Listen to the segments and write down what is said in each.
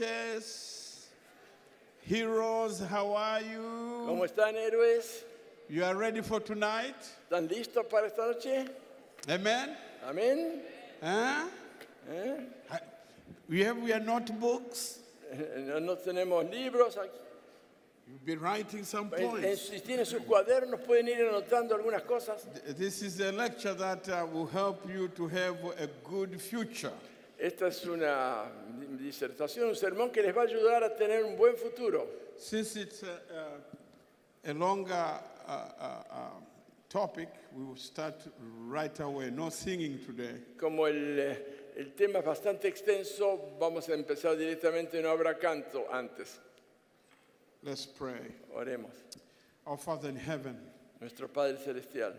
evening. Buenas noches. Buenas. Heroes, how are you? ¿Cómo están, héroes? You are ready for tonight? ¿Están listos para esta noche? Amen? Amén. Huh? ¿Eh? We have your notebooks. No, no tenemos libros. aquí. You've been writing some En- en- points. si tienen sus cuadernos pueden ir anotando algunas cosas. This is a lecture that uh, will help you to have a good future. Esta es una disertación, un sermón que les va a ayudar a tener un buen futuro. Since it's a, a, a longer uh, uh, uh, topic, we will start right away. No singing today. Como el, eh, el tema es bastante extenso, vamos a empezar directamente, no habrá canto antes. Let's pray. Oremos. Our Father in heaven, Nuestro Padre Celestial,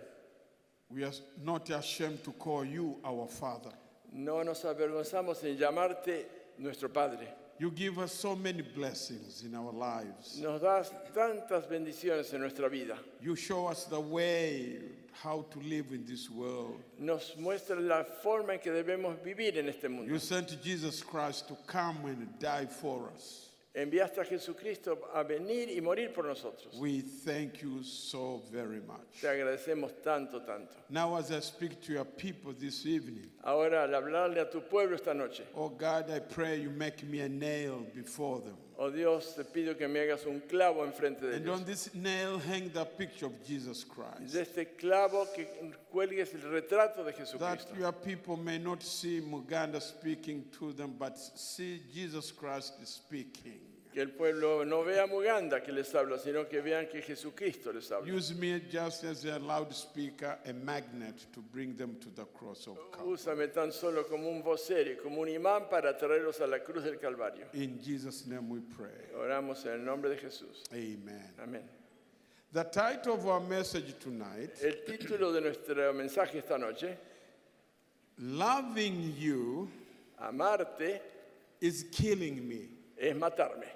we are not ashamed to call you our Father. No nos avergonzamos en llamarte nuestro Padre. You give us so many blessings in our lives. Nos das tantas bendiciones en nuestra vida. You show us the way how to live in this world. Nos muestra la forma en que debemos vivir en este mundo. You sent Jesus Christ to come and die for us. Enviaste a Jesucristo a venir y morir por nosotros. We thank you so very much. Te agradecemos tanto, tanto. Now, as I speak to your people this evening, Ahora, al hablarle a tu pueblo esta noche, oh God, I pray you make me a nail before them. oh Dios, te pido que me hagas un clavo enfrente de And ellos. on this nail, hang the picture of Jesus De Christ. este clavo que cuelgues el retrato de That Jesucristo. your people may not see Muganda speaking to them, but see Jesus Christ speaking. Que el pueblo no vea a Muganda que les habla, sino que vean que Jesucristo les habla. Use me just as a loudspeaker, a magnet to bring them to the cross of Calvary. Úsame tan solo como un vocero y como un imán para traerlos a la cruz del Calvario. In Jesus' name we pray. Oramos en el nombre de Jesús. Amen. Amén. The title of our message tonight El título de nuestro mensaje esta noche, Loving You Amarte is Killing Me. es matarme.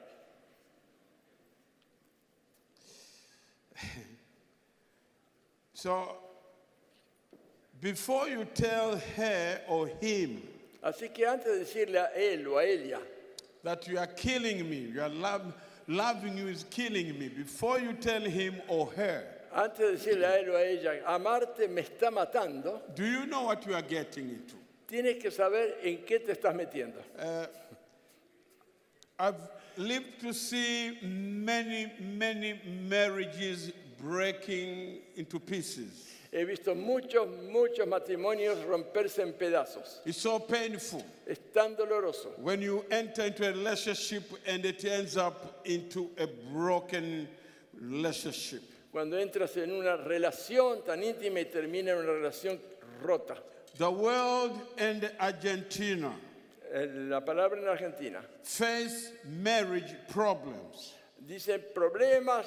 So, before you tell her or him Así que antes de decirle a él o a ella that you are killing me, you are love, loving you is killing me, before you tell him or her, Antes de decirle a él o a ella, amarte me está matando, do you know what you are getting into? tienes que saber en qué te estás metiendo. Uh, I've lived to see many, many marriages breaking into pieces. He visto muchos, muchos matrimonios romperse en pedazos. It's so painful Es tan doloroso when you enter into a relationship and it ends up into a broken relationship. cuando entras en una relación tan íntima y termina en una relación rota. The world and Argentina La palabra en Argentina face marriage problems. dice problemas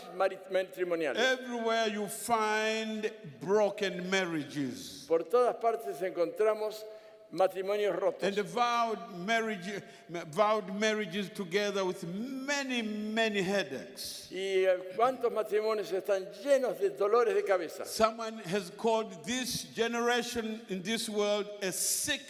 matrimoniales. Everywhere you find broken marriages Por todas partes encontramos matrimonios rotos. and vowed marriage, vowed marriages together with many, many headaches. ¿Y eh, cuántos matrimonios están llenos de dolores de cabeza? Someone has called this generation in this world a sick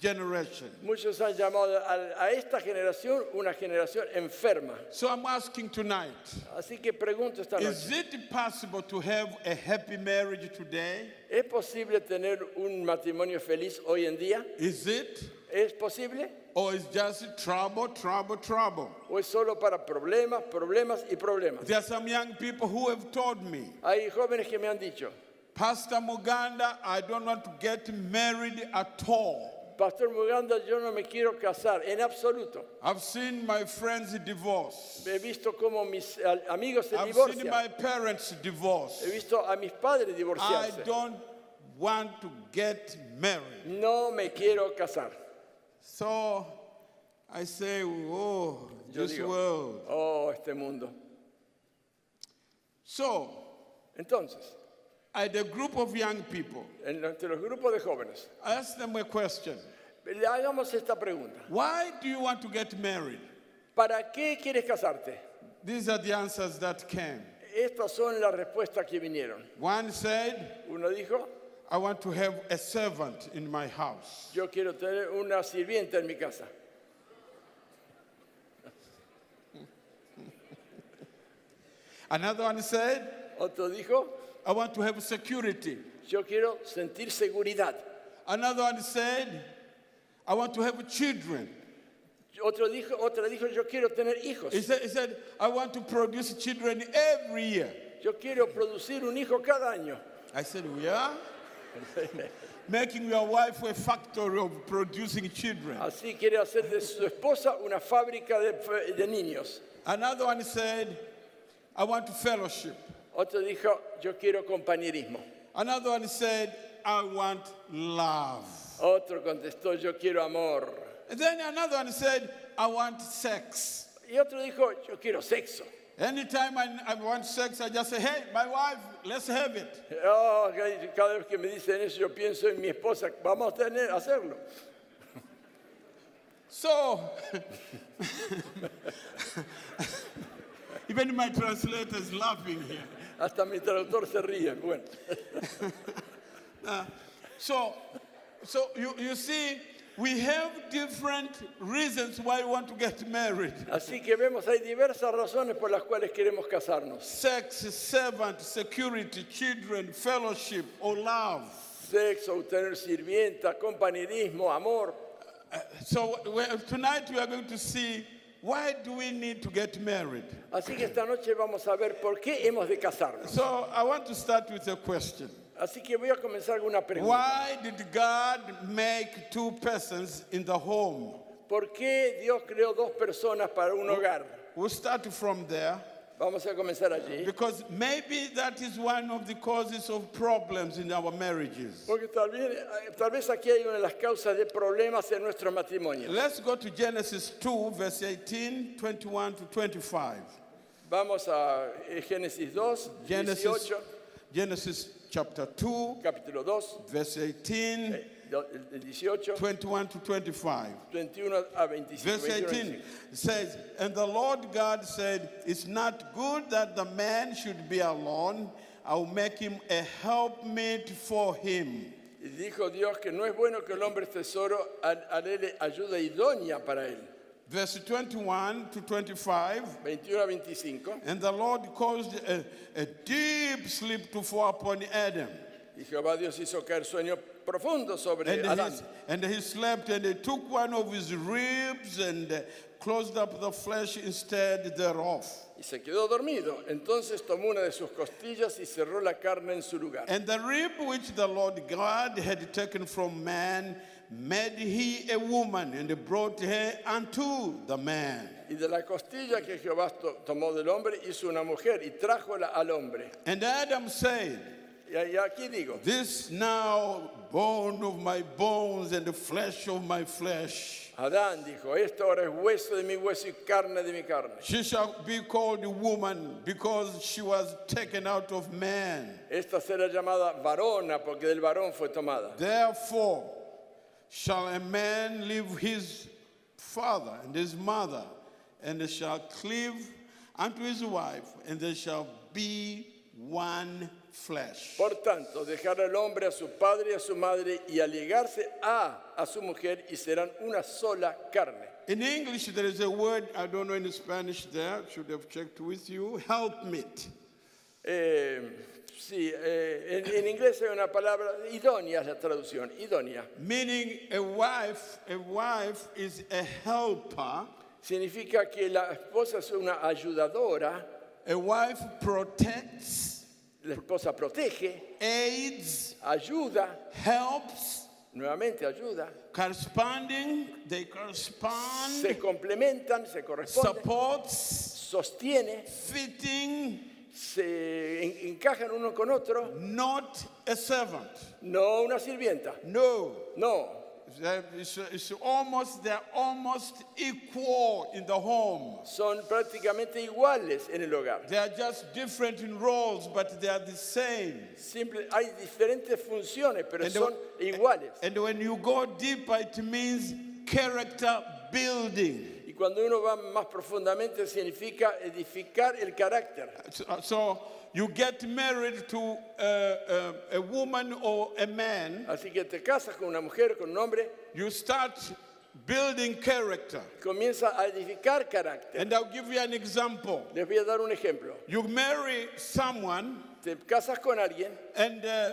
generation. Muchos han llamado a, a esta generación una generación enferma. So I'm asking tonight Así que pregunto esta is it possible to have a happy marriage today? ¿es posible tener un matrimonio feliz hoy en día? Is it? ¿Es posible? Or is just trouble, trouble, trouble? ¿O es solo para problemas, problemas y problemas? There are some young people who have told me, Hay jóvenes que me han dicho, Pastor Muganda, I don't want to get married at all. Pastor Muganda, yo no me quiero casar en absoluto. I've seen my friends divorce. He visto como mis amigos se I've seen divorcian. my parents divorce. He visto a mis padres I divorciarse. don't want to get married. No me quiero casar. So I say, oh, Yo this digo, world. Oh, este mundo. So Entonces, I had a group of young people. en- entre los grupos de jóvenes, I asked them a question. le hagamos esta pregunta. Why do you want to get married? ¿Para qué quieres casarte? These are the answers that came. Estas son las respuestas que vinieron. One said, Uno dijo, I want to have a servant in my house. Yo quiero tener una sirvienta en mi casa. Another one said, Otro dijo, I want to have security. yo quiero sentir seguridad. Another one said, I want to have children. Otro dijo, otra dijo, yo quiero tener hijos. He said, he said, I want to produce children every year. Yo quiero producir un hijo cada año. I said, Yeah? Making your wife a factory of producing children. Así quiere hacer de su esposa una fábrica de, de niños. Another one said, I want to fellowship. Otro dijo, yo quiero compañerismo. Another one said, I want love. Otro contestó, yo quiero amor. And then another one said, I want sex. Y otro dijo, yo quiero sexo. Anytime I, I want sex, I just say, hey, my wife, let's have it. Oh, cada vez que me dicen eso, yo pienso en mi esposa, vamos a tener, a hacerlo. So, even my translator is laughing here. Hasta mi traductor se ríe. Bueno, ah, So, so you, you see, we have different reasons why we want to get married. así que vemos, hay diversas razones por las cuales queremos casarnos. Sex, servant, security, children, fellowship, or love. Sexo, tener sirvienta, compañerismo, amor. Uh, so we- tonight we are going to see why do we need to get married. Así que esta noche vamos a ver por qué hemos de casarnos. So I want to start with a question. Así que voy a comenzar con una pregunta. Why did God make two persons in the home? ¿Por qué Dios creó dos personas para un hogar? We'll start from there Vamos a comenzar allí. because maybe that is one of the causes of problems in our marriages. Porque tal vez, tal vez aquí hay una de las causas de problemas en nuestro matrimonio. Let's go to Genesis 2, verse 18, 21 to 25. Vamos a eh, Génesis 2, Genesis, 18, Genesis chapter 2, capítulo 2, verse 18, eh, 18, 21 to 25. 21 a 25. Verse 21 a 18 25. says, And the Lord God said, It's not good that the man should be alone. I'll make him a helpmate for him. Y dijo Dios que no es bueno que el hombre esté solo, al- haré ayuda idónea para él. Verse 21 to 25. 21 a 25. And the Lord caused a, a deep sleep to fall upon Adam. Y Jehová Dios hizo caer sueño profundo sobre And Adán. he, and he slept, and he took one of his ribs and uh, closed up the flesh instead thereof. Y se quedó dormido. Entonces tomó una de sus costillas y cerró la carne en su lugar. And the rib which the Lord God had taken from man made he a woman and brought her unto the man. Y de la costilla que Jehová to- tomó del hombre hizo una mujer y trájola al hombre. And Adam said, Y aquí digo, This now bone of my bones and the flesh of my flesh. Adán dijo, esto ahora es hueso de mi hueso y carne de mi carne. She shall be called a woman because she was taken out of man. Esta será llamada varona porque del varón fue tomada. Therefore shall a man leave his father and his mother, and they shall cleave unto his wife, and they shall be one flesh. Por tanto, dejar al hombre a su padre y a su madre y allegarse a, a su mujer y serán una sola carne. In English, there is a word, I don't know in Spanish there, should have checked with you, helpmeet. Eh, sí, eh, en, en inglés hay una palabra, idónea es la traducción, idónea. Meaning a wife, a wife is a helper. Significa que la esposa es una ayudadora, A wife protects, la esposa protege, aids, ayuda, helps, nuevamente ayuda, corresponding, they correspond, se complementan, se corresponden, supports, sostiene, fitting, se en- encajan uno con otro, not a servant. no una sirvienta, No. no, almost, they're almost equal in the home. son prácticamente iguales en el hogar. They are just different in roles, but they are the same. Simple, hay diferentes funciones, pero And, son iguales. and when you go deeper, it means character building. Y cuando uno va más profundamente significa edificar el carácter. So, so you get married to uh, uh, a woman or a man, Así que te casas con una mujer, con un hombre, you start building character. comienza a edificar carácter. And I'll give you an example. Les voy a dar un ejemplo. You marry someone, Te casas con alguien and uh,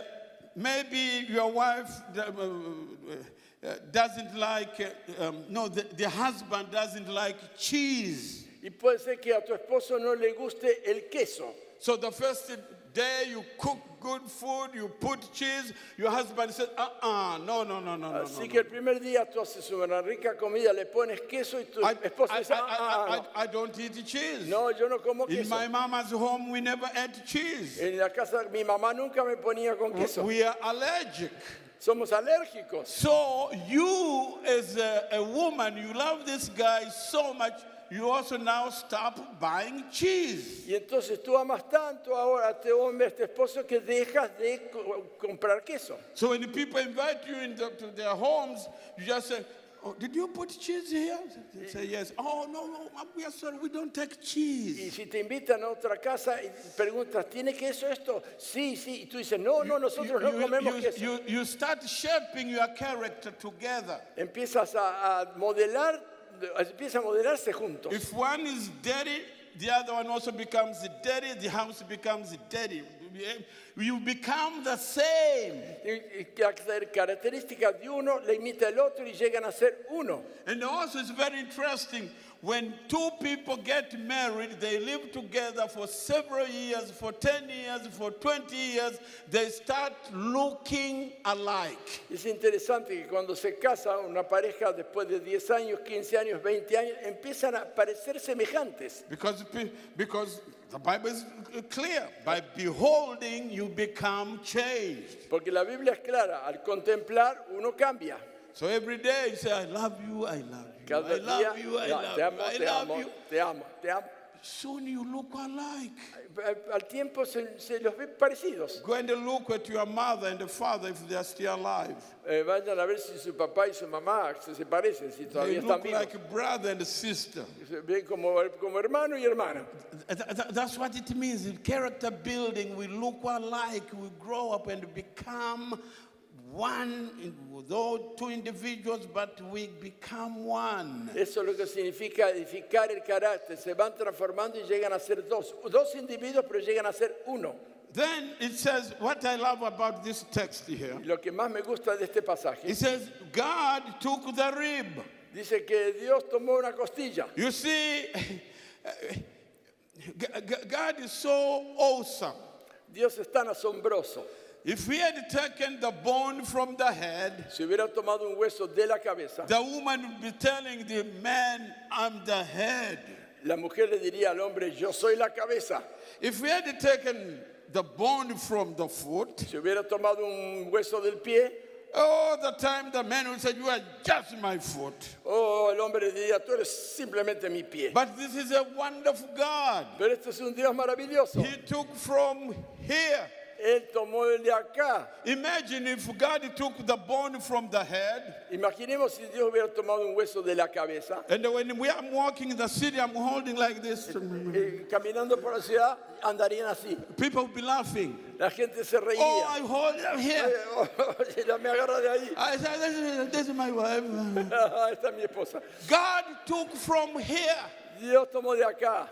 maybe your wife uh, uh, doesn't like, uh, um, no, the, the husband doesn't like cheese. y puede ser que a tu esposo no le guste el queso. So the first day you cook good food, you put cheese, your husband says, uh-uh, no, no, no, no, no, no. Así no. que el primer día tú haces una rica comida, le pones queso y tu I, esposo I, dice, I, "Ah, I, I, don't eat cheese. no, yo no como In queso. my mama's home, we never ate cheese. En la casa mi mamá nunca me ponía con queso. We are allergic. Somos alérgicos. So you, as a, a woman, you love this guy so much, you also now stop buying cheese. Y entonces tú amas tanto ahora a este hombre, a este esposo, que dejas de co- comprar queso. So when the people invite you into to their homes, you just say, oh, did you put cheese here? They say yes. Oh, no, no, we are sorry, we don't take Y cheese. si te invitan a otra casa y preguntas, ¿tiene queso esto? Sí, sí. Y tú dices, no, no, nosotros no you, comemos you- queso. you- you start shaping your character together. Empiezas a, a modelar, empieza a modelarse juntos. If one is dirty, the other one also becomes dirty, the house becomes dirty. You become the same. Características de uno le imita el otro y llegan a ser uno. And also, it's very interesting when two people get married, they live together for several years, for 10 years, for 20 years, they start looking alike. Es interesante que cuando se casa una pareja después de 10 años, 15 años, 20 años, empiezan a parecer semejantes. Because, because the Bible is clear. By beholding, you become changed. Porque la Biblia es clara, al contemplar uno cambia. So every day you say, I love you, I love you, Cada I día, love you, I "Ya, love te you, amo, I te love amo, you. te amo, te amo. Soon you look alike. Al- Al tiempo se, se los ve parecidos. Go and look at your mother and the father if they are still alive. Eh, vayan a ver si su papá y su mamá se, se parecen, si They todavía están look vivos. like a brother and sister. Se ven como, como hermano y hermana. Th- th- That's what it means. In character building, we look alike, we grow up and become one, though two individuals, but we become one. Eso es lo que significa edificar el carácter. Se van transformando y llegan a ser dos. Dos individuos, pero llegan a ser uno. Then it says, what I love about this text here, lo que más me gusta de este pasaje, it says, God took the rib. dice que Dios tomó una costilla. You see, God is so awesome. Dios es tan asombroso. If he had taken the bone from the head, Si hubiera tomado un hueso de la cabeza, the woman would be telling the man, I'm the head. la mujer le diría al hombre, yo soy la cabeza. If we had taken the bone from the foot, Si hubiera tomado un hueso del pie, all the time the man would say, You are just my foot. oh, el hombre le diría, tú eres simplemente mi pie. But this is a wonderful God. Pero este es un Dios maravilloso. He took from here. Él tomó el de acá. Imagine if God took the bone from the head, Imaginemos si Dios hubiera tomado un hueso de la cabeza. and when we are walking in the city, I'm holding like this. eh, caminando por la ciudad andarían así. People will be laughing. La gente se reía. Oh. I hold it here. Oye, ya me agarra de ahí. I said, this is, this is my wife. Esta es mi esposa. God took from here. Dios tomó de acá.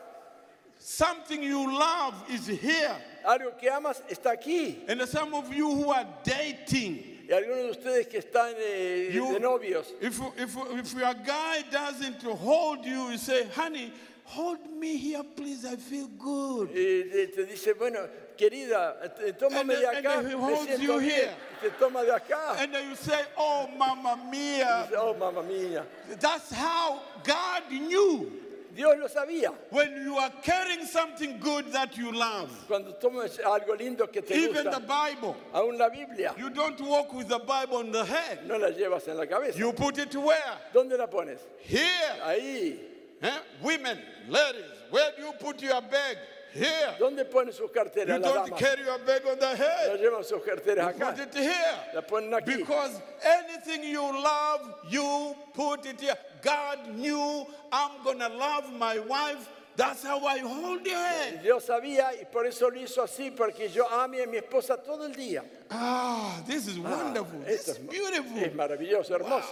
Something you love is here. Algo que amas está aquí. And some of you who are dating, Y algunos de ustedes que están eh, You- de novios, if, if, if your guy doesn't hold you, you say, honey, hold me here, please, I feel good. te dice, bueno, querida, tómame de acá. and me holds siento you bien. here. Te toma de acá. And then you say, oh, mamma mia. Dice, oh, mamá mía. That's how God knew. Dios lo sabía. When you are carrying something good that you love, Cuando tomas algo lindo que te even the gusta, Bible, aún la Biblia, you don't walk with the Bible on the head. no la llevas en la cabeza. You put it where? ¿Dónde la pones? Here. Ahí. Eh? Women, ladies, where do you put your bag? Here. ¿Dónde ponen sus carteras You las don't damas? carry your bag on the No head. llevan sus carteras Put acá. it here. La ponen aquí. Because anything you love, you put it here. God knew I'm going to love my wife. That's how I hold it. Dios sabía y por eso lo hizo así, porque yo ame a mi esposa todo el día. Ah, this is wonderful. This esto is es- beautiful. Es maravilloso, hermoso.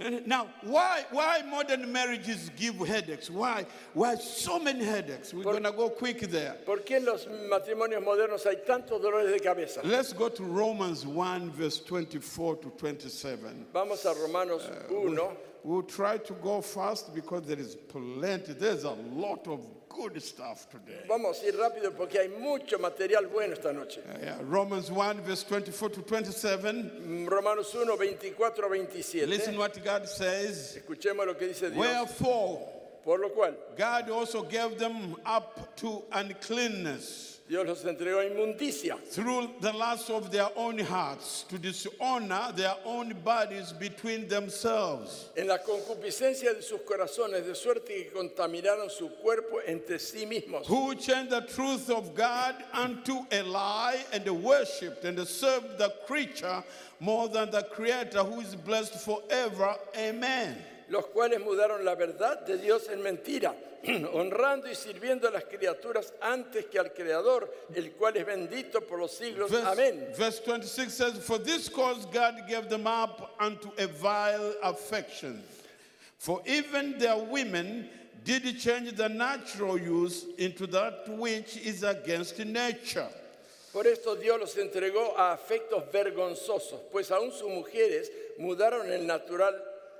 Wow. Now, why why modern marriages give headaches? Why why so many headaches? We're gonna go quick there. ¿Por qué en los matrimonios modernos hay tantos dolores de cabeza? Let's go to Romans 1, verse 24 to 27. Vamos a Romanos 1. We'll try to go fast because there is plenty. There's a lot of good stuff today. Vamos a ir rápido porque hay mucho material bueno esta noche. Uh, yeah, Romans 1, verse 24 to 27. Romanos 1, 24 a 27. Listen what God says. Escuchemos lo que dice Dios. Wherefore, Por lo cual, God also gave them up to uncleanness. Dios los entregó a inmundicia through the lust of their own hearts to dishonor their own bodies between themselves. en la concupiscencia de sus corazones, de suerte que contaminaron su cuerpo entre sí mismos. Who changed the truth of God unto a lie and worshipped and served the creature more than the Creator who is blessed forever. Amen. Los cuales mudaron la verdad de Dios en mentira, honrando y sirviendo a las criaturas antes que al Creador, el cual es bendito por los siglos. Verse, Amén. verse 26 says, For this cause God gave them up unto a vile affection. For even their women did change the natural use into that which is against nature. Por esto Dios los entregó a afectos vergonzosos, pues aún sus mujeres mudaron el natural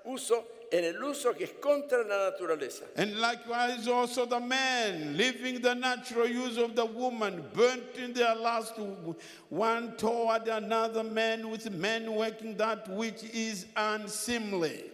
uso en el uso que es contra la naturaleza. And likewise also the man, leaving the natural use of the woman, burnt in their lust one toward another man with men working that which is unseemly,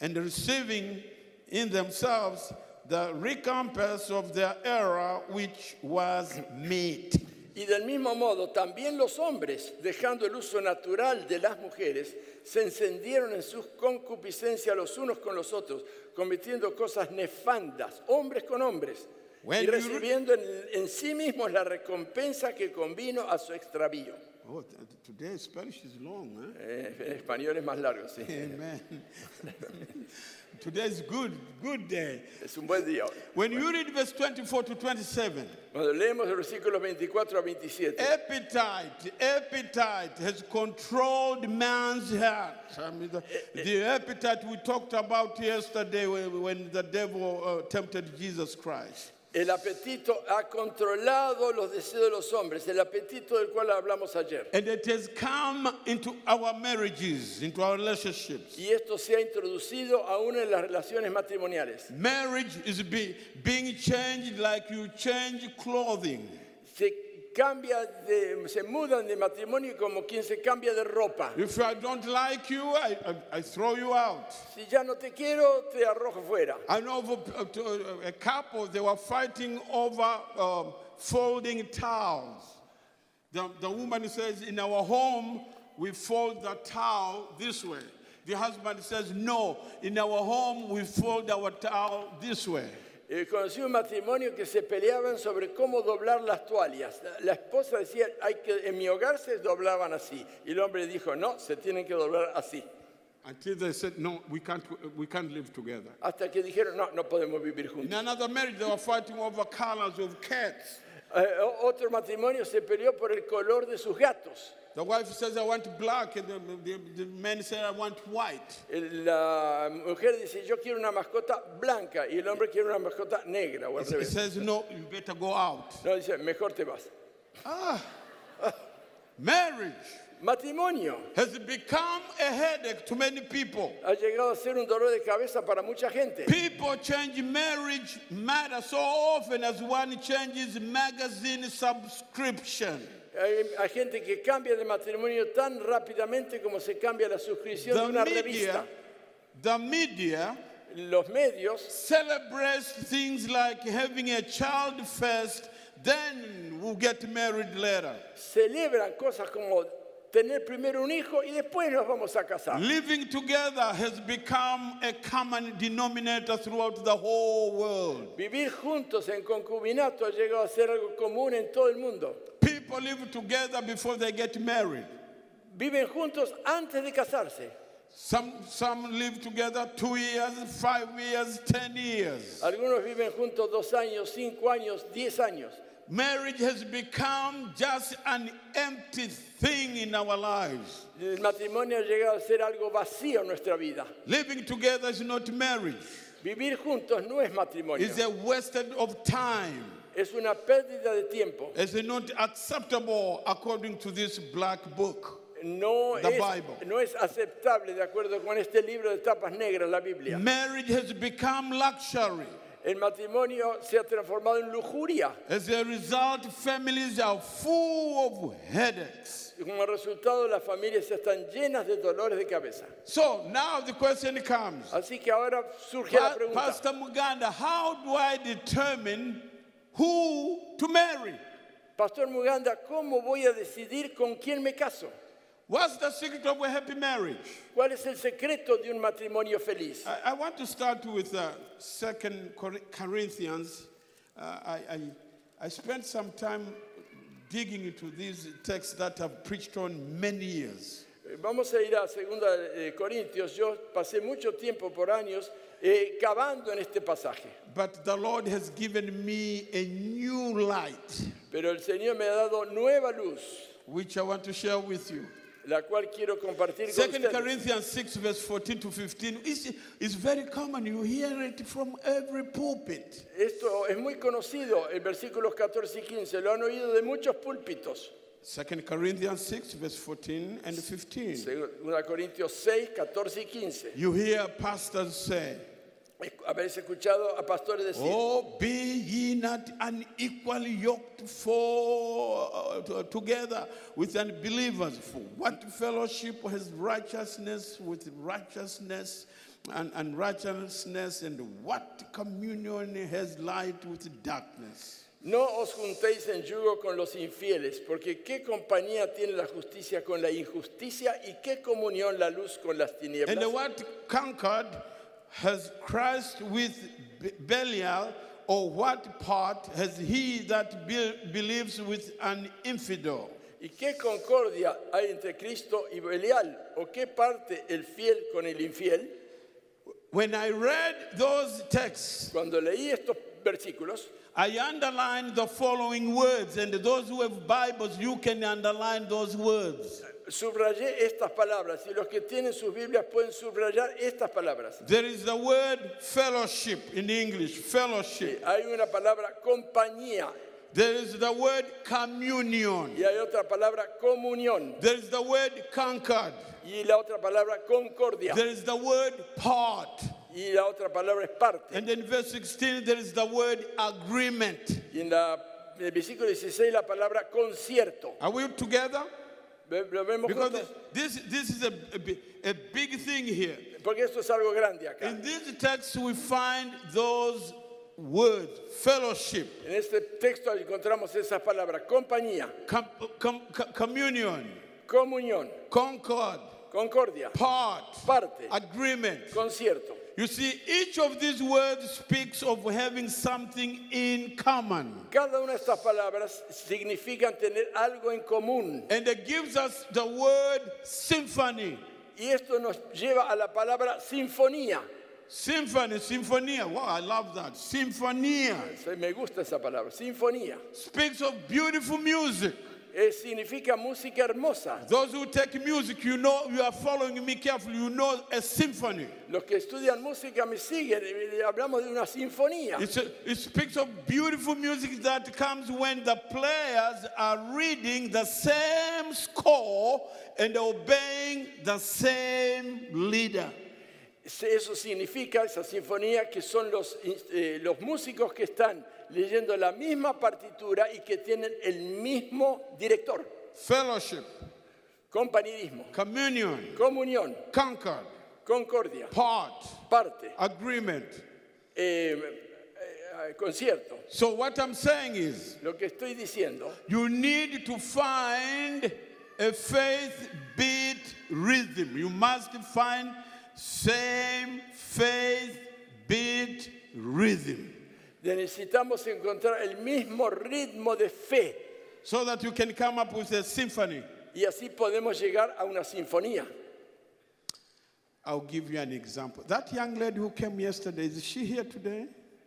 and receiving in themselves the recompense of their error which was meet. Y del mismo modo, también los hombres, dejando el uso natural de las mujeres, se encendieron en sus concupiscencias los unos con los otros, cometiendo cosas nefandas, hombres con hombres, When y recibiendo en, en sí mismos la recompensa que convino a su extravío. Oh, today Spanish is long? Eh, en español es más largo, sí. Amen. today is good, good day. Es un buen día. When you read verse 24 to 27, Cuando leemos el versículo 24 a 27, appetite, appetite has controlled man's heart. I mean, the, the appetite we talked about yesterday when, when the devil uh, tempted Jesus Christ. El apetito ha controlado los deseos de los hombres, el apetito del cual hablamos ayer. And it has come into our marriages, into our relationships. Y esto se ha introducido aún en las relaciones matrimoniales. Marriage is be, being changed like you change clothing. Se cambia de, se mudan de matrimonio como quien se cambia de ropa. If I don't like you, I, I, I throw you out. Si ya no te quiero, te arrojo fuera. I know of a, a- a couple, they were fighting over um, folding towels. The, the woman says, In our home, we fold the towel this way. The husband says, No, in our home, we fold our towel this way. Eh, conocí un matrimonio que se peleaban sobre cómo doblar las toallas. La, esposa decía, Hay que, en mi hogar se doblaban así. Y el hombre dijo, no, se tienen que doblar así. Until they said, No, we can't, we can't live together. Hasta que dijeron, no, no podemos vivir In juntos. another marriage, they were fighting over colors of cats. Eh, otro matrimonio se peleó por el color de sus gatos. The wife says, I want black, and the, the, the man said, I want white. La mujer dice, yo quiero una mascota blanca y el hombre quiere una mascota negra. O al He revés. says, No, you better go out. No, dice, mejor te vas. Ah, marriage Matrimonio has become a headache to many people. ha llegado a ser un dolor de cabeza para mucha gente. People change marriage matter so often as one changes magazine subscription. Hay, hay gente que cambia de matrimonio tan rápidamente como se cambia la suscripción de The una media, revista. the media Los medios celebrates things like having a child first, then we'll get married later. celebran cosas como tener primero un hijo y después nos vamos a casar. Living together has become a common denominator throughout the whole world. Vivir juntos en concubinato ha llegado a ser algo común en todo el mundo. People live together before they get married. Viven juntos antes de casarse. Some, some live together two years, five years, ten years. Algunos viven juntos dos años, cinco años, diez años. Marriage has become just an empty thing in our lives. El matrimonio ha llegado a ser algo vacío en nuestra vida. Living together is not marriage, Vivir juntos no es matrimonio. it's a wasted of time. Es una pérdida de tiempo. It's not acceptable according to this black book. No The es, Bible. no es aceptable de acuerdo con este libro de tapas negras, la Biblia. Marriage has become luxury. El matrimonio se ha transformado en lujuria. As a result, families are full of headaches. Como resultado, las familias están llenas de dolores de cabeza. So now the question comes Así que ahora surge la Pa- pregunta. Pastor Muganda, how do I determine who to marry? Pastor Muganda, ¿cómo voy a decidir con quién me caso? What's the secret of a happy marriage? ¿Cuál es el secreto de un matrimonio feliz? I, I want to start with uh, Second Corinthians. Uh, I, I, I spent some time digging into these texts that I've preached on many years. Vamos a ir a 2 Corintios. Yo pasé mucho tiempo por años eh, cavando en este pasaje, But the Lord has given me a new light, pero el Señor me ha dado nueva luz, which I want to share with you. la cual quiero compartir con Second ustedes. Corinthians 6, verse 14 to 15 is, is very common. You hear it from every pulpit. Esto es muy conocido, el versículos 14 y 15, lo han oído de muchos púlpitos. Second Corinthians 6, verse 14 and 15. 2 Corintios 6, 14 y 15. You hear pastors say, Habéis escuchado a pastores decir, Oh, be ye not unequally yoked for uh, to- together with unbelievers. For what fellowship has righteousness with righteousness, and unrighteousness, and what communion has light with darkness? no os juntéis en yugo con los infieles, porque qué compañía tiene la justicia con la injusticia y qué comunión la luz con las tinieblas. And what conquered has Christ with Belial, or what part has he that be- believes with an infidel? ¿Y qué concordia hay entre Cristo y Belial? ¿O qué parte el fiel con el infiel? When I read those texts, Cuando leí estos versículos, I underlined the following words, and those who have Bibles, you can underline those words. Subrayé estas palabras y los que tienen sus Biblias pueden subrayar estas palabras. There is the word fellowship in English, fellowship. Hay una palabra compañía There is the word communion. y hay otra palabra comunión There is the word concord. y la otra palabra concordia There is the word part. y la otra palabra es parte. And in verse 16, there is the word agreement. Y en, la, en el versículo 16 la palabra concierto. Are we together? Ve- ¿Lo vemos Because this, this is a, a, bi- a big thing here. Porque esto es algo grande acá. In this text, we find those words fellowship, En este texto encontramos esas palabras, compañía, com, com, co- communion, comunión, concord, concordia, part, parte, agreement. concierto. You see, each of these words speaks of having something in common. Cada una de estas palabras significan tener algo en común. And it gives us the word symphony. Y esto nos lleva a la palabra sinfonía. Symphony, sinfonía. Wow, I love that. Symphonia Se- Me gusta esa palabra, sinfonía. speaks of beautiful music. Eh, significa música hermosa. Those who take music, you know, you are following me carefully, you know a symphony. Los que estudian música me siguen. eh, Hablamos de una sinfonía. It's a, it speaks of beautiful music that comes when the players are reading the same score and obeying the same leader. Eso significa, esa sinfonía, que son los, eh, los músicos que están leyendo la misma partitura y que tienen el mismo director. Fellowship, Compañerismo, communion, comunión, concord, concordia, part, parte, agreement. eh, eh, concierto. So what I'm saying is, Lo que estoy diciendo, you need to find a faith beat rhythm. You must find same faith beat rhythm Necesitamos encontrar el mismo ritmo de fe so that you can come up with a symphony. y así podemos llegar a una sinfonía. I'll give you an example. That young lady who came yesterday, is she here today?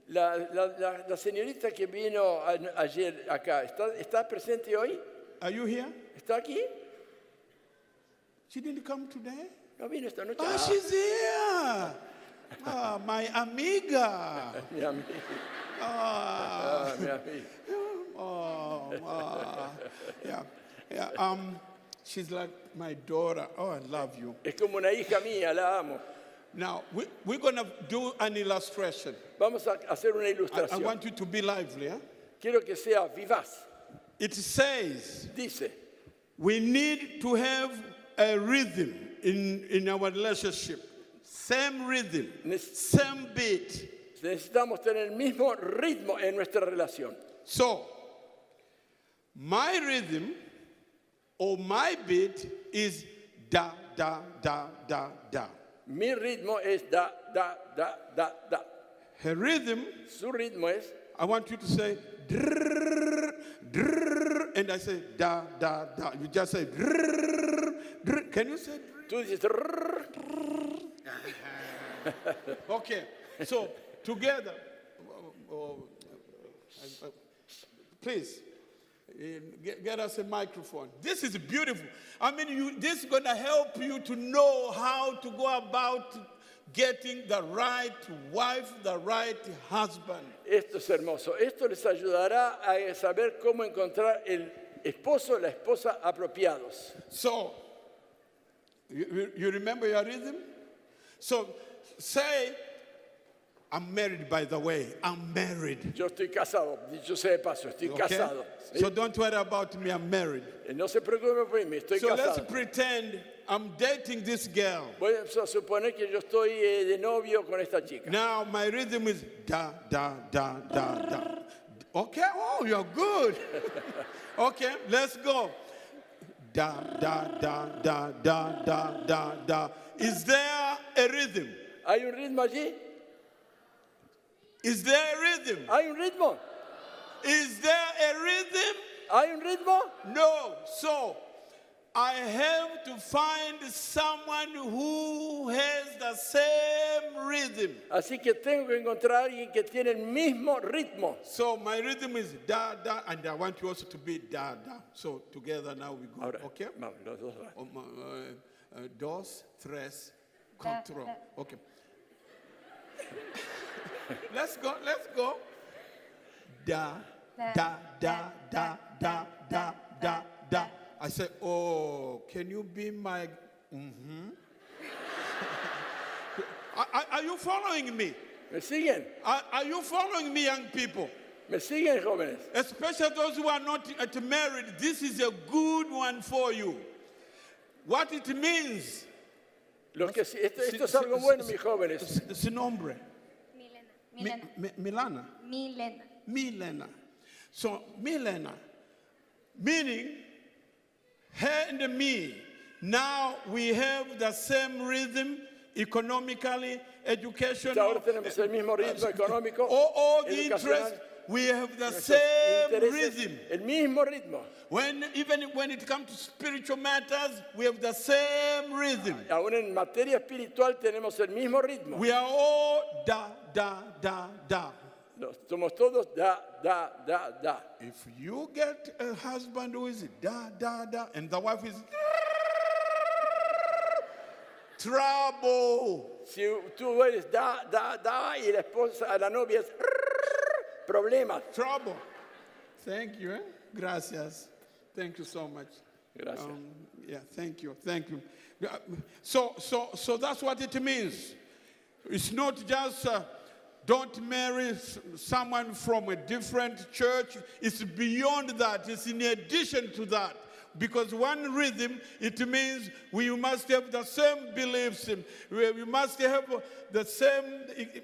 La, la- la- la señorita que vino a- ayer acá, ¿está, ¿está presente hoy? Are you here? ¿Está aquí? She didn't come today? No vino esta noche. Oh, Ah, she's here. Ah, my amiga. mi amiga. Ah, Ah, mi oh, ah, yeah, yeah. Um, she's like my daughter. Oh, I love you. Es como una hija mía, la amo. Now we, we're gonna do an illustration. Vamos a hacer una I, I ilustración. want you to be lively. eh? Quiero que sea vivaz. It says Dice, we need to have a rhythm in, in our relationship. Same rhythm, Nes- same beat. Necesitamos tener el mismo ritmo en nuestra relación. So, my rhythm or my beat is da, da, da, da, da. Mi ritmo es da, da, da, da, da. Her rhythm, Su ritmo es, I want you to say drrrr, drrrr, and I say da, da, da. You just say drrrr, drrrr. Can you say drrrr? tú dices, "Trrr". Okay, so together, please uh, get, get us a microphone. This is beautiful. I mean, you, this is going to help you to know how to go about getting the right wife, the right husband. esto es hermoso. Esto les ayudará a saber cómo encontrar el esposo o la esposa apropiados. So, you, you- you remember your rhythm? So, say, I'm married, by the way. I'm married. Yo estoy casado, sea de paso, estoy Okay? casado. ¿sí? So don't worry about me, I'm married. no se preocupe por mí, estoy So let's pretend I'm dating this girl. Voy a suponer que yo estoy eh, de novio con esta chica. Now my rhythm is da da da da da. Okay, oh, you're good. okay, let's go. Da da da da da da da da. Is there a rhythm? ¿Hay un ritmo allí? Is there a rhythm? ¿Hay un ritmo? Is there a rhythm? ¿Hay un ritmo? No. So I have to find someone who has the same rhythm. Así que tengo que encontrar a alguien que tiene el mismo ritmo. So my rhythm is da da, and I want you also to be da da. So together now we go. Ahora, okay. vamos, los dos. Um, uh, uh, dos, tres, control. Okay. Let's go. Let's go. Da da da da da da da da. I say, oh, can you be my? Mm-hmm. are, are- are you following me? ¿Me siguen? Are, are you following me, young people? ¿Me siguen, jóvenes? Especially those who are not yet married, this is a good one for you. What it means. Los que, sí- esto, esto es algo bueno, si- mis jóvenes. si- Sin nombre. Milena. Mi- Milena. Mi- Milana. Milena. Milena. So, Milena, meaning her and me, now we have the same rhythm economically, educational. Ahora tenemos el mismo eh, ritmo económico, all, all the educacional, interests, we have the same rhythm. el mismo ritmo. When, even when it comes to spiritual matters, we have the same rhythm. Ah, aún en materia espiritual tenemos el mismo ritmo. We are all da, da, da, da. Somos todos da, da, da, da. If you get a husband who is da, da, da, and the wife is trouble. Si tú eres da, da, da y la esposa, la novia es problemas. Trouble. Thank you. Eh? Gracias. Thank you so much. Gracias. Um, yeah, thank you. Thank you. So, so, so that's what it means. It's not just uh, don't marry someone from a different church. It's beyond that. It's in addition to that. Because one rhythm, it means we must have the same beliefs. We we must have the same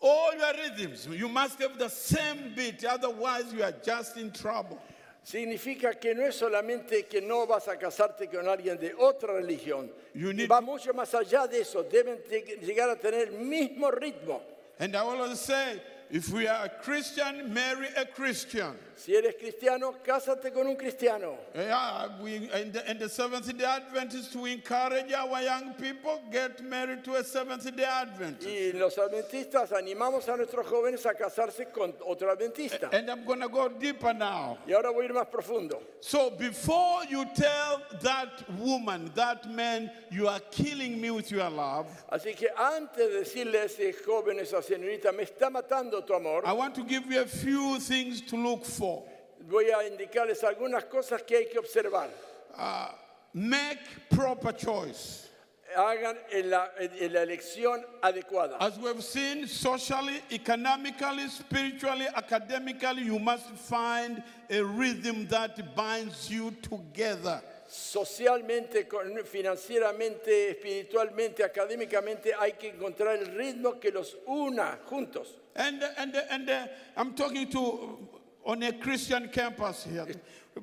all your rhythms, you must have the same beat, otherwise, you are just in trouble. Significa que no es solamente que no vas a casarte con alguien de otra religión. You need- Va mucho más allá de eso. Deben llegar a tener el mismo ritmo. And I always say, if we are a Christian, marry a Christian. Si eres cristiano, cásate con un cristiano. Yeah, we in the, in the Seventh Day Adventists we encourage our young people get married to a Seventh Day Adventist. Y los adventistas animamos a nuestros jóvenes a casarse con otro adventista. And I'm gonna go deeper now. Y ahora voy a ir más profundo. So before you tell that woman, that man, you are killing me with your love, Así que antes de decirle a ese joven, esa señorita, me está matando tu amor, I want to give you a few things to look for. voy a indicarles algunas cosas que hay que observar. Uh, make proper choice. Hagan en la, en la elección adecuada. As we've seen, socially, economically, spiritually, academically, you must find a rhythm that binds you together. Socialmente, financieramente, espiritualmente, académicamente, hay que encontrar el ritmo que los una juntos. And, and, and uh, I'm talking to on a Christian campus here.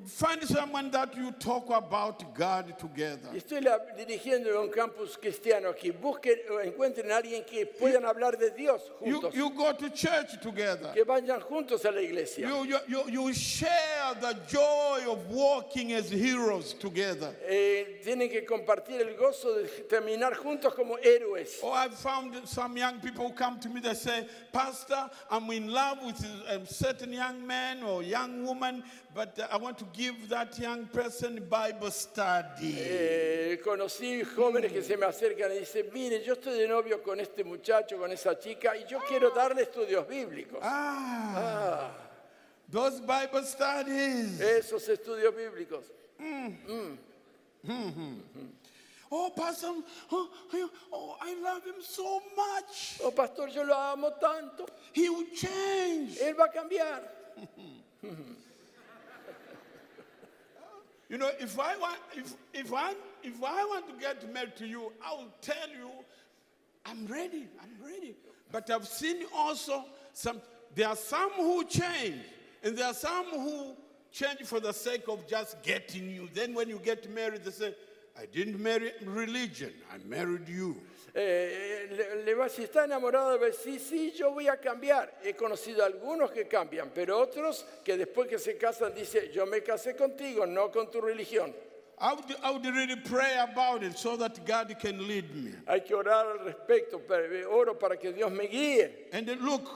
Find someone that you talk about God together. Estoy dirigiendo a un campus cristiano aquí. Busquen o encuentren a alguien que puedan hablar de Dios You, juntos. you go to church together. que vayan juntos a la iglesia. You, you, you, you share the joy of walking as heroes together. Eh, tienen que compartir el gozo de terminar juntos como héroes. Oh, I've found some young people who come to me that say, Pastor, I'm in love with a certain young man or young woman, but uh, I want to give that young person Bible study. Eh, conocí jóvenes que se me acercan y dicen, mire, yo estoy de novio con este muchacho, con esa chica, y yo quiero darle estudios bíblicos. Ah, those Bible studies. Esos estudios bíblicos. Oh, Pastor, oh, oh, oh, I love him so much. Oh, pastor, yo lo amo tanto. He will change. Él va a cambiar. You know, if I want, if, if I, if I want to get married to you, I will tell you, I'm ready, I'm ready. But I've seen also some, there are some who change, and there are some who change for the sake of just getting you. Then when you get married, they say, I didn't marry religion, I married you. Eh, le, le va, si está enamorado, va a decir, sí, sí, yo voy a cambiar. He conocido algunos que cambian, pero otros que después que se casan dicen, yo me casé contigo, no con tu religión. I would, I would really pray about it so that God can lead me. Hay que orar al respecto, eh, oro para que Dios me guíe. And look,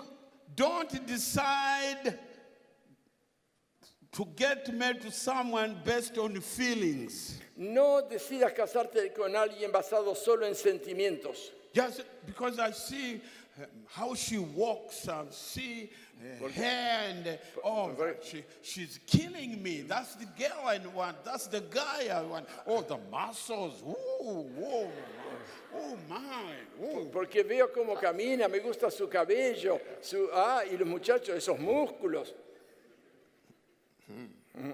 don't decide to get married to someone based on feelings. No decidas casarte con alguien basado solo en sentimientos. Just because I see um, how she walks, I see her hair, and uh, oh, she, she's killing me. That's the girl I want. That's the guy I want. Oh, the muscles. Ooh, whoa. Oh, my. Ooh. Porque veo cómo camina, me gusta su cabello, su, ah, y los muchachos, esos músculos. Mm-hmm.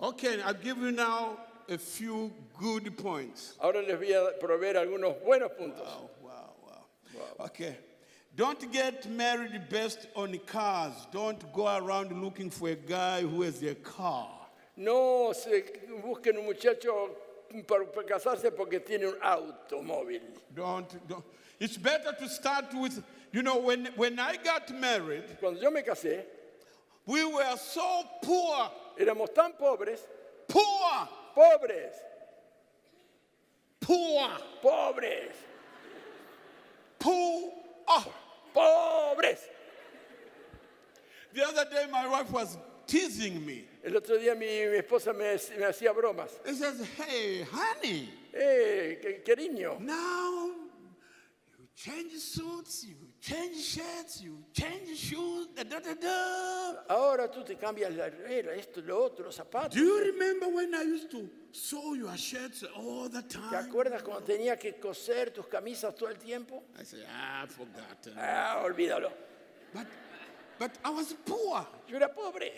Okay, I'll give you now a few good points. Ahora les voy a proveer algunos buenos puntos. Wow, wow, wow. Okay. Don't get married based on cars. Don't go around looking for a guy who has a car. No se busquen un muchacho para, para casarse porque tiene un automóvil. Don't, don't. It's better to start with, you know, when, when I got married, Cuando yo me casé, we were so poor, éramos tan pobres, poor, pobres, poor, pobres, poor. pobres. The other day, my wife was teasing me. El otro día mi, mi esposa me, me hacía bromas. She says, Hey, honey, Eh, que- cariño, now you change suits, you change shirts, you change shoes, da da da da. ahora tú te cambias la regla, esto, lo otro, los zapatos. Do you remember when I used to sew your shirts all the ¿Te time? acuerdas cuando tenía que coser tus camisas todo el tiempo? I said, ah, forgotten. Ah, olvídalo. But, but I was poor. Yo era pobre.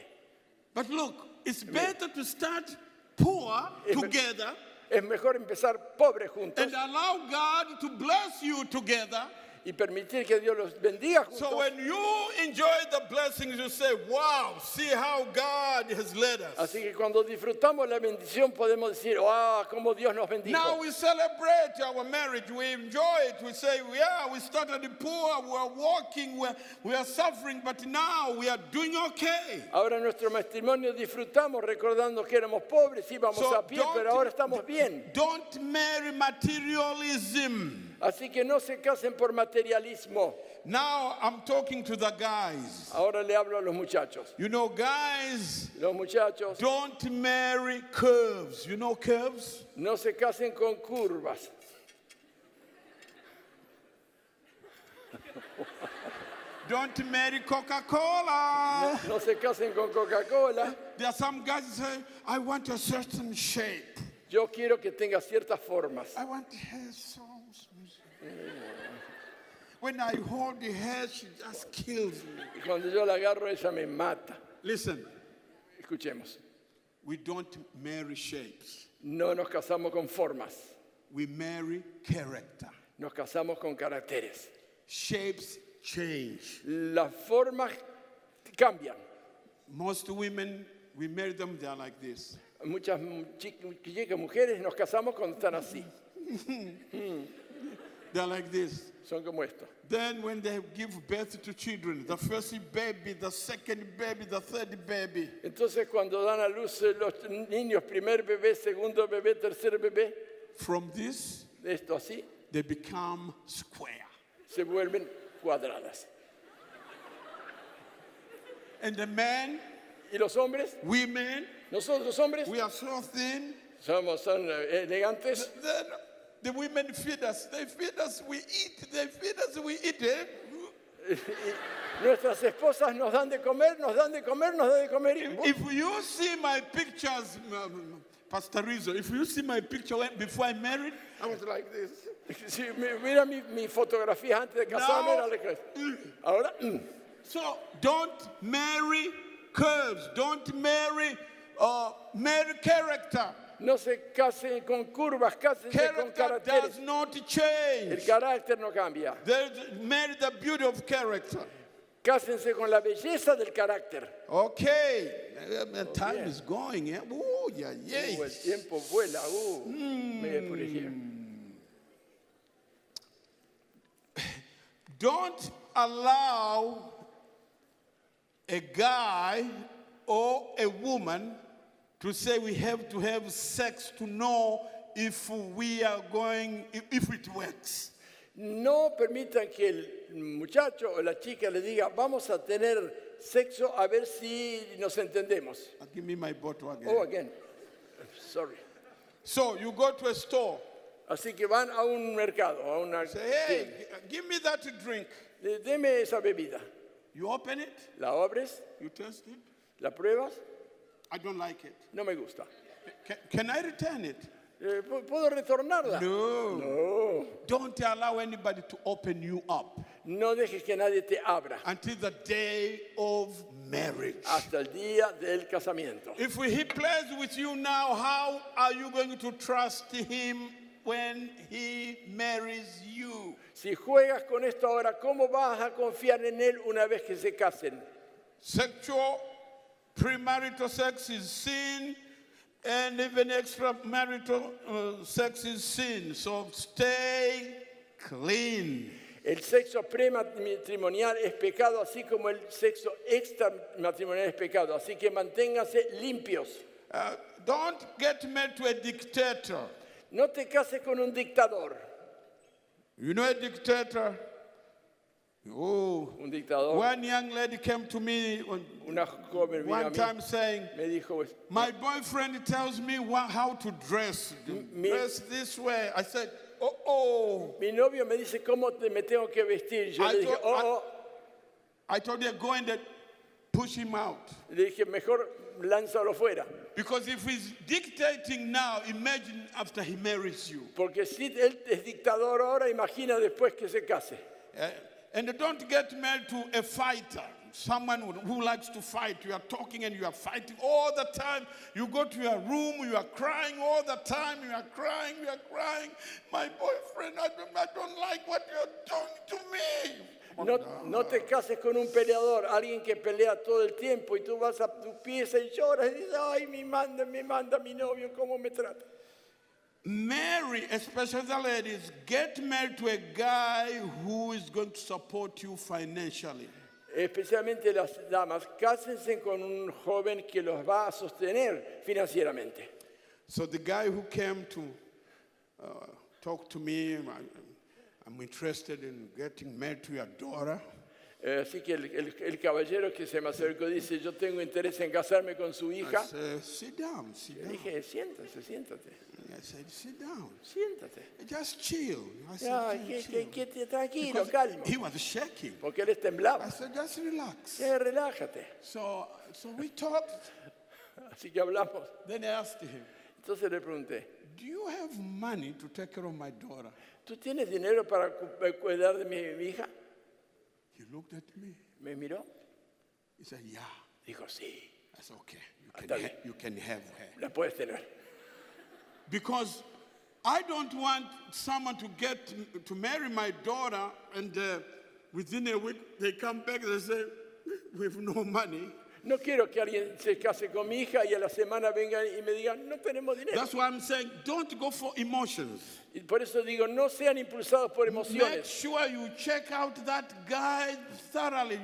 But look, it's better to start poor together Es mejor empezar pobre juntos and allow God to bless you together y permitir que Dios los bendiga juntos. So when you enjoy the blessings, you say, Wow, see how God has led us. Así que cuando disfrutamos la bendición podemos decir, ah, cómo Dios nos bendijo. Now we celebrate our marriage. We enjoy it. We say, yeah, we started poor. We are walking. We are, we are suffering. But now we are doing okay. Ahora nuestro matrimonio disfrutamos recordando que éramos pobres, íbamos So a pie, pero ahora estamos bien. don't marry materialism. Así que no se casen por materialismo. Now I'm talking to the guys. Ahora le hablo a los muchachos. You know, guys Los muchachos don't marry curves. You know curves? no se casen con curvas. Don't marry Coca Cola. No se casen con Coca-Cola. There are some guys who say, I want a certain shape. Yo quiero que tenga ciertas formas. I want hair so. When I hold the hair, she just kills me. Y cuando yo la agarro, ella me mata. Listen, Escuchemos. we don't marry shapes. No nos casamos con formas, We marry character. nos casamos con caracteres. Shapes change. Las formas cambian. Most women, we marry them, they're like this. Muchas mu- chi- chicas, mujeres, nos casamos cuando están así. They're like this. Son como esto. Then, when they give birth to children, the first baby, the second baby, the third baby, Entonces, cuando dan a luz eh, los niños, primer bebé, segundo bebé, tercer bebé, from this, esto así, they become square. se vuelven cuadradas. And the men, ¿Y los hombres? women, Nosotros los hombres we are so thin. somos son eh, elegantes. Then the women feed us. They feed us, we eat. They feed us, we eat. Eh? Nuestras esposas nos dan de comer, nos dan de comer, nos dan de comer. If you see my pictures, um, Pastor Rizzo, if you see my picture when, before I married, I was like this. Si mira mi, mi fotografía antes de casarme. Era la que- Ahora, mm, So don't marry curves. Don't marry, uh, marry character. No se casen con curvas, cásense con Character caracteres. does not El change. carácter no cambia. There's, marry the beauty of character. Cásense con la belleza del carácter. Okay, Uh, time is going. Yeah. Ooh, yeah, yeah. Uh, el tiempo vuela. Uh, me por here. Don't allow a guy or a woman to say we have to have sex to know if we are going, if- it works. No permitan que el muchacho o la chica le diga, vamos a tener sexo a ver si nos entendemos. Uh, Give me my bottle again. Oh, again. Sorry. So you go to a store, Así que van a un mercado, a una say, hey, give me that drink. Deme esa bebida. You open it, La abres, you taste it. la pruebas, I don't like it. no me gusta. Can, can I return it? Eh, ¿pu- ¿Puedo retornarla? No. No. Don't allow anybody to open you up No dejes que nadie te abra until the day of marriage. hasta el día del casamiento. If he plays with you now, how are you going to trust him when he marries you? Si juegas con esto ahora, ¿cómo vas a confiar en él una vez que se casen? Sexual premarital sex is sin, and even extramarital uh, sex is sin. So stay clean. El sexo prematrimonial es pecado, así como el sexo extramatrimonial es pecado. Así que manténganse limpios. Uh, don't get married to a dictator. No te cases con un dictador. You know a dictator? Oh, Un dictador, one young lady came to me one, una joven vino a one mí, time saying, me dijo, My boyfriend tells me wha- how to dress. mi- Dress this way. I said, Oh, oh. mi novio me dice cómo te- me tengo que vestir. Yo I le dije, thought- oh, oh. I told her, Go and push him out. Le dije, mejor lánzalo fuera. Because if he's dictating now, imagine after he marries you. Porque si él es dictador ahora, imagina después que se case. Eh, and don't get married to a fighter. someone who- likes to fight. You are talking and you are fighting all the time. You go to your room, you are crying all the time. You are crying, you are crying. My boyfriend, I don't, I don't like what you're doing to me. No, no te cases con un peleador, alguien que pelea todo el tiempo y tú vas a tu pieza y lloras y dices, ay, me manda, me manda mi novio, ¿cómo me trata? Marry, especially the ladies, get married to a guy who is going to support you financially. Especialmente las damas, cásense con un joven que los va a sostener financieramente. So the guy who came to uh, talk to me, I, I'm interested in getting married to your daughter. Eh, así que el, el- el caballero que se me acercó dice, yo tengo interés en casarme con su I hija. said, sit down, sit Le dije, siéntate, siéntate, I said, sit down. siéntate. Just chill. I said, Ya, "Just que, chill." que, que- tranquilo, Because calmo. He was shaking. Porque él I temblaba. said, just relax. Eh, relájate. So, so we talked. Así que hablamos. Then I asked him, Entonces le pregunté, do you have money to take care of my daughter? ¿tú tienes dinero para eh, cuidar de mi, mi hija? He looked at me. Me miró, He said, yeah. dijo, sí, I said, okay, you can, ha- you can have her. la puedes tener. Because I don't want someone to get to marry my daughter and uh, within a week they come back and they say, we have no money. No quiero que alguien se case con mi hija y a la semana vengan y me digan, no tenemos dinero. That's why I'm saying don't go for emotions. Y por eso digo, no sean impulsados por Make emociones. sure you check out that guy thoroughly.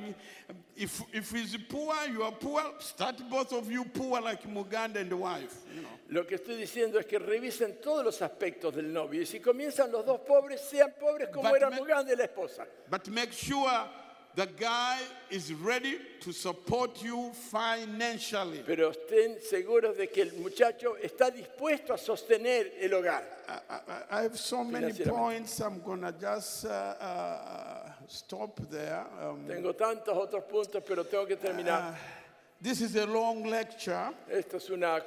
If, if he's poor, you are poor. Start both of you poor like Muganda and the wife. You know. Lo que estoy diciendo es que revisen todos los aspectos del novio. Y si comienzan los dos pobres, sean pobres como But era Muganda y la esposa. But make sure the guy is ready to support you financially. Pero estén seguros de que el muchacho está dispuesto a sostener el hogar. I, I- I have so many points. I'm gonna just uh, uh, stop there. Um, Tengo tantos otros puntos, pero tengo que terminar. uh, this is a long lecture. Esto es una-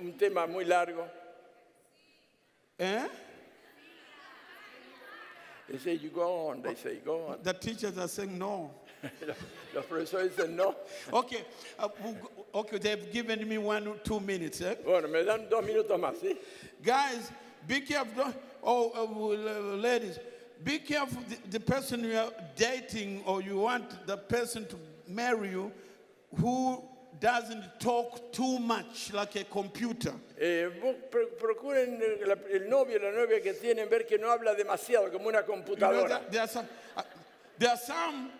un tema muy largo. Eh? They say, you go on. They say, go on. The teachers are saying no. Los profesores dicen, no. Okay, uh, okay. They've given me one or two minutes. Eh? Bueno, me dan dos minutos más, ¿sí? Guys, be careful. Oh, uh, uh, ladies, be careful. The, the person you are dating or you want the person to marry you who doesn't talk too much like a computer. Eh, pro- procuren el, la- el novio o la novia que tienen ver que no habla demasiado como una You know, computadora. that there are some, uh, there are some,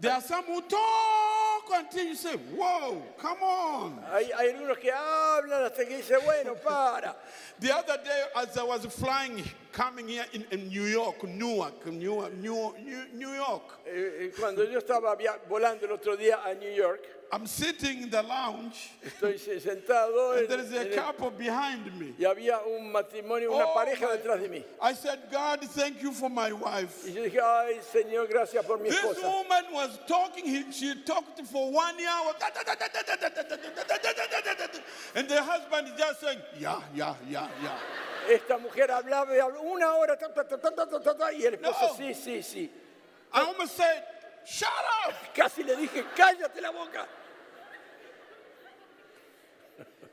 there are some who talk until you say, "Whoa, come on!" Hay, hay algunos que hablan hasta que dice, bueno, para. The other day, as I was flying, coming here in, in New York, Newark, Newark, New, York, Eh, eh, cuando yo estaba via- volando el otro día a New York, I'm sitting in the lounge, estoy se- sentado and en- there is a en el- couple behind me. y había un matrimonio, una Oh, pareja my- detrás de mí. I said, God, thank you for my wife. Y yo dije, ay, Señor, gracias por mi This esposa. woman was talking, he- she talked for one hour. And the husband is just saying, yeah, yeah, yeah, yeah. Esta mujer hablaba y hablaba una hora, y el esposo, No. sí, sí, sí. I almost said, shut up. Casi le dije, cállate la boca.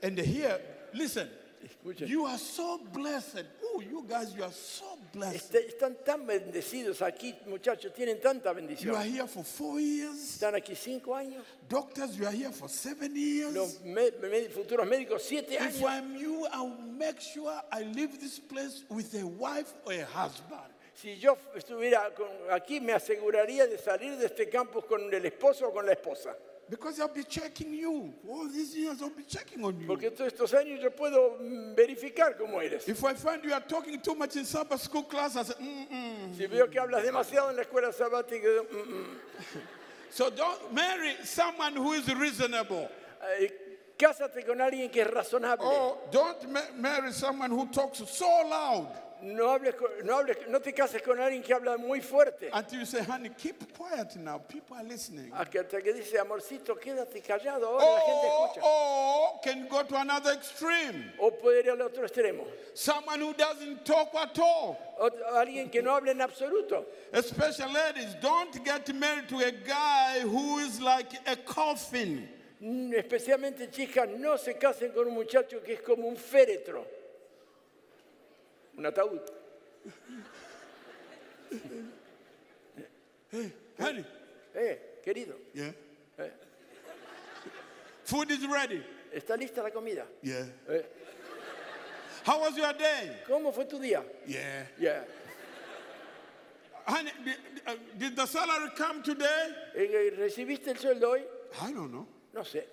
And here, listen, Escuchen. you are so blessed. Oh, you guys, you are so blessed. Este- Están tan bendecidos aquí, muchachos, tienen tanta You are bendición. here for four years. Están aquí cinco años, Doctors, you are here for seven years. los me- me- futuros médicos siete If años. I'm you, I'll make sure I leave this place with a wife or a husband. Si yo estuviera con- aquí, me aseguraría de salir de este campus con el esposo o con la esposa. Because I'll be checking you. All these years, I'll be checking on you. Porque todos estos años yo puedo mm, verificar cómo eres. If I find you are talking too much in Sabbath school class, I say, mm-mm. Si veo que hablas demasiado en la escuela sabática, mm, mm. So don't marry someone who is reasonable. Eh, cásate con alguien que es razonable. Or don't ma- marry someone who talks so loud. No, hables no, hables- no te cases con alguien que habla muy fuerte. until you say, honey, keep quiet now. People are listening. Hasta que dice, amorcito, quédate callado, ahora la gente Or, escucha. or can go to another extreme. O puede ir al otro extremo. Someone who doesn't talk at all. Alguien que no hable en absoluto. Especially ladies, don't get married to a guy who is like a coffin. Mm, Especialmente chicas, no se casen con un muchacho que es como un féretro. Un ataúd. Honey, Eh, querido, yeah. eh, Food is ready. ¿está lista la comida? Yeah. Eh, How was your day? ¿Cómo fue tu día? Yeah. Ya. Honey, did, uh, did the salary come today? Eh, ¿Recibiste el sueldo hoy? I don't know. No sé.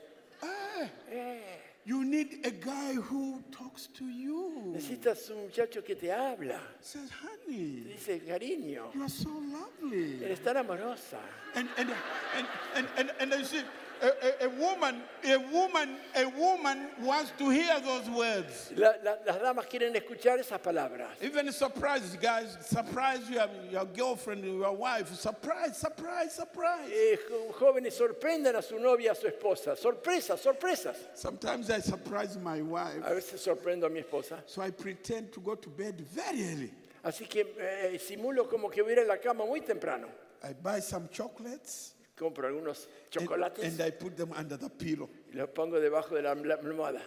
Eh, you need a guy who talks to you. Necesitas un muchacho que te habla. Says, honey, Dice, cariño, you are so lovely. eres tan amorosa. And and and and and, and I see a, a, a woman, a woman, a woman wants to hear those words. La- la- las damas quieren escuchar esas palabras. Even surprises, guys. Surprise your, your girlfriend, your wife. Surprise, surprise, surprise. Eh, jo- jóvenes sorprendan a su novia, a su esposa. Sorpresas, sorpresas. Sometimes I surprise my wife. A veces sorprendo a mi esposa. So I pretend to go to bed very early. Así que eh, simulo como que voy a la cama muy temprano. I buy some chocolates Compro algunos chocolates and I put them under the pillow. y los pongo debajo de la almohada.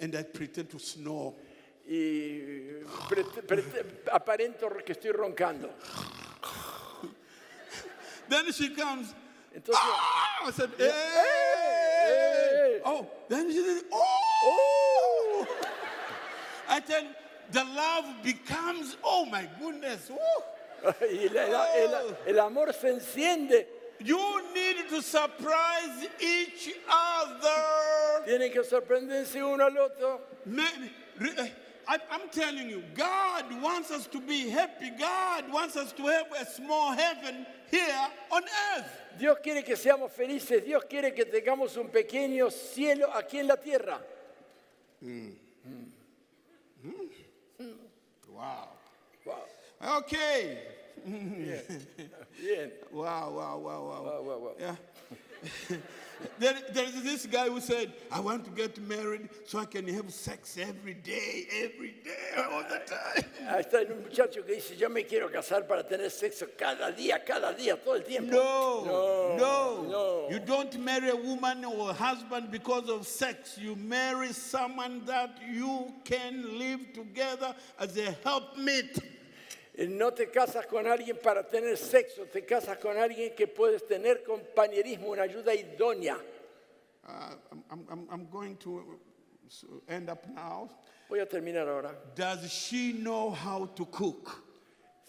And I pretend to snore. Y pre- pre- aparento que estoy roncando. Then she comes. Entonces, Ah! I said, hey! hey. Oh, then she said, oh! I tell you, the love becomes, oh my goodness. woo. y el amor se enciende. You need to surprise each other. Tienen que sorprenderse uno al otro. Man, re- eh, I, I'm telling you, God wants us to be happy. God wants us to have a small heaven here on earth. Dios quiere que seamos felices. Dios quiere que tengamos un pequeño cielo aquí en la tierra. Wow. Wow. Okay. Bien. Wow, wow, wow, wow. Wow, wow, wow. Yeah. there, there's this guy who said, I want to get married so I can have sex every day, every day, all the time. Ahí está un muchacho que dice, yo me quiero casar para tener sexo cada día, cada día, todo el tiempo. No, no, no. You don't marry a woman or a husband because of sex. You marry someone that you can live together as a helpmate. No te casas con alguien para tener sexo, te casas con alguien que puedes tener compañerismo, una ayuda idónea. Uh, I'm, I'm- I'm, going to end up now. Voy a terminar ahora. Does she know how to cook?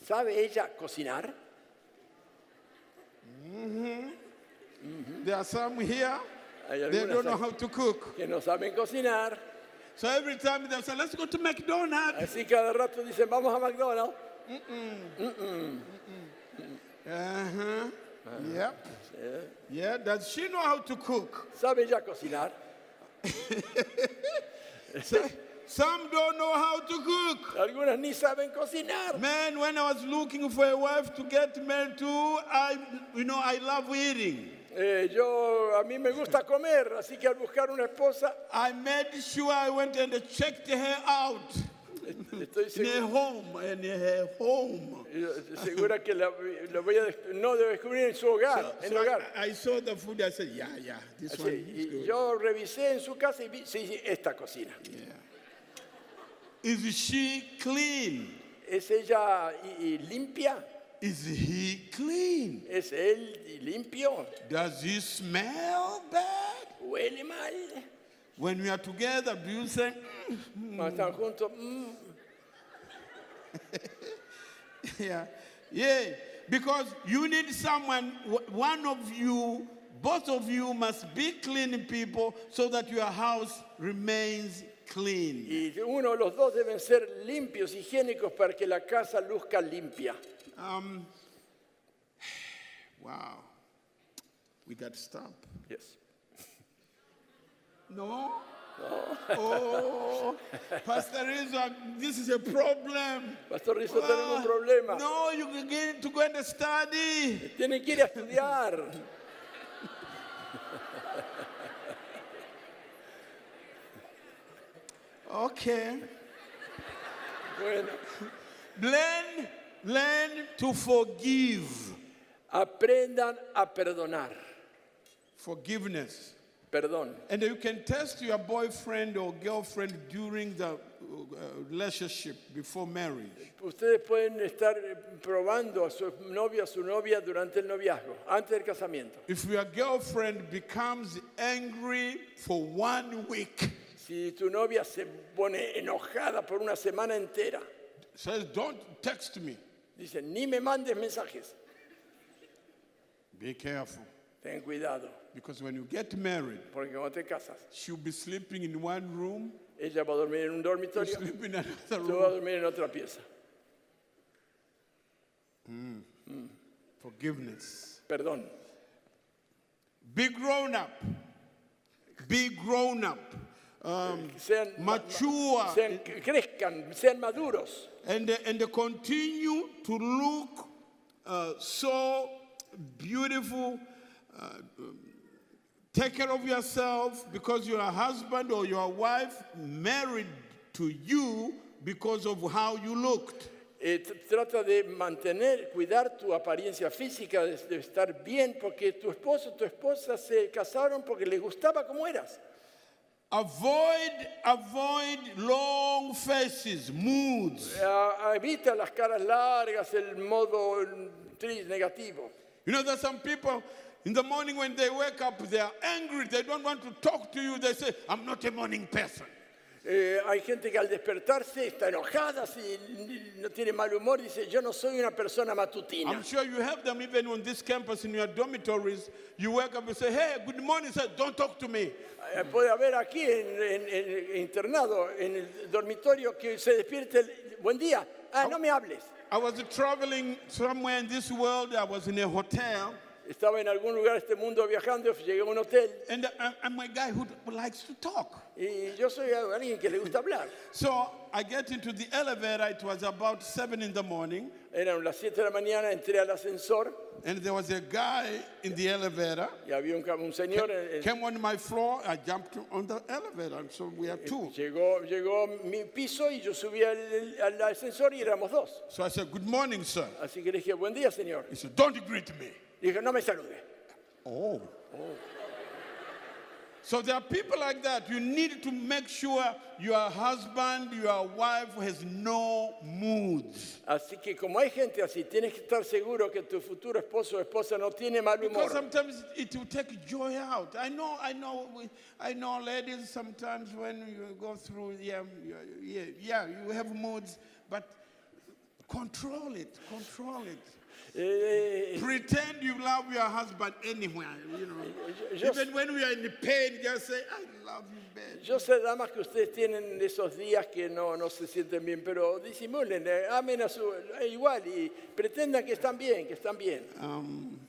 ¿Sabe ella cocinar? There are some here, Hay they don't know how to cook. que no saben cocinar. So every time they say, let's go to McDonald's. Así cada rato dicen, vamos a McDonald's. Uh-huh. Yep. Yeah, does she know how to cook? ¿Sabe ella cocinar? So- Some don't know how to cook. Algunas ni saben cocinar. Man, when I was looking for a wife to get married to, I, you know, I love eating. Eh, yo, a mí me gusta comer, así que al buscar una esposa, I made sure I went and checked her out estoy in her segura, home, in her home. segura que la, la voy a des- no debo descubrir en su hogar, en So el hogar. I, I saw the food. I said, yeah, yeah, this one is y good. yo revisé en su casa y vi, sí, sí, esta cocina. Is she clean? ¿Es ella y- y limpia? Is he clean? ¿Es él y limpio? Does he smell bad? ¿Huele mal? When we are together, do you say, "Mm, juntos, mm, yeah, yeah? Because you need someone, one of you, both of you must be clean people so that your house remains clean. y uno o los dos deben ser limpios, higiénicos, para que la casa luzca limpia. Um, wow. We got to stop. Yes. No? Oh, Pastor Rizzo, this is a problem. Pastor Rizzo, tenemos un Ah, problema. No, you can get to go and study. Tienen que ir a estudiar. Okay. Bueno, Learn, learn to forgive. aprendan a perdonar. Forgiveness. Perdón. And you can test your boyfriend or girlfriend during the uh, relationship before marriage. Ustedes pueden estar eh, probando a su novio, a su novia durante el noviazgo, antes del casamiento. If your girlfriend becomes angry for one week, Si tu novia se pone enojada por una semana entera, says, Don't text me. dice, ni me mandes mensajes. Be careful. Ten cuidado, Because when you get married, porque cuando te casas, she'll be sleeping in one room, ella va a dormir en un you dormitorio, sleep in another a room. dormir en otra pieza. Forgiveness. Perdón. Be grown up. Be grown up. Um, Sean, ma- ma- mature. sean- crezcan, sean maduros. and, and continue to look uh, so beautiful. Uh, um, take care of yourself because your husband or your wife married to you because of how you looked. Eh, tr- trata de mantener, cuidar tu apariencia física, de, de estar bien, porque tu esposo, tu esposa se casaron porque les gustaba como eras. Avoid, avoid long faces, moods. Eh, evita las caras largas, el modo mm, tri- negativo. You know, there's some people in the morning when they wake up, they are angry. They don't want to talk to you. They say, I'm not a morning person. Eh, hay gente que al despertarse está enojada, si no tiene mal humor, dice, yo no soy una persona matutina. I'm sure you have them even on this campus in your dormitories. You wake up and say, Hey, good morning, sir. Don't talk to me. Eh, Puede haber aquí en, en- en- internado, en el dormitorio, que se despierte, el, buen día, ah, no me hables. I was traveling somewhere in this world. I was in a hotel. Estaba en algún lugar de este mundo viajando, llegué a un hotel And I- I'm a guy who likes to talk. y yo soy alguien que le gusta hablar. So I get into the elevator. It was about seven in the morning. Eran las 7 de la mañana, entré al ascensor And there was a guy in the elevator. y había un, ca- un señor, en- Came on my floor. I jumped on the elevator. And so we are two. llegó, llegó a mi piso y yo subí al, al ascensor y éramos dos. So I said, Good morning, sir. Así que le dije, buen día, señor. He said, Don't greet me. Dije, no me salude. Oh. oh. So there are people like that. You need to make sure your husband, your wife has no moods. Así que como hay gente así, tienes que estar seguro que tu futuro esposo o esposa no tiene mal humor. Because sometimes it will take joy out. I know, I know, I know, ladies. Sometimes when you go through, yeah, yeah, yeah, you have moods, but control it, control it. Eh, Pretend you love your husband anywhere, you know. yo- Even when we are in pain, just say, "I love you, babe." Yo sé, damas, que ustedes tienen esos días que no, no se sienten bien, pero disimulen, eh, amen a su eh, igual y pretendan que están bien, que están bien. um,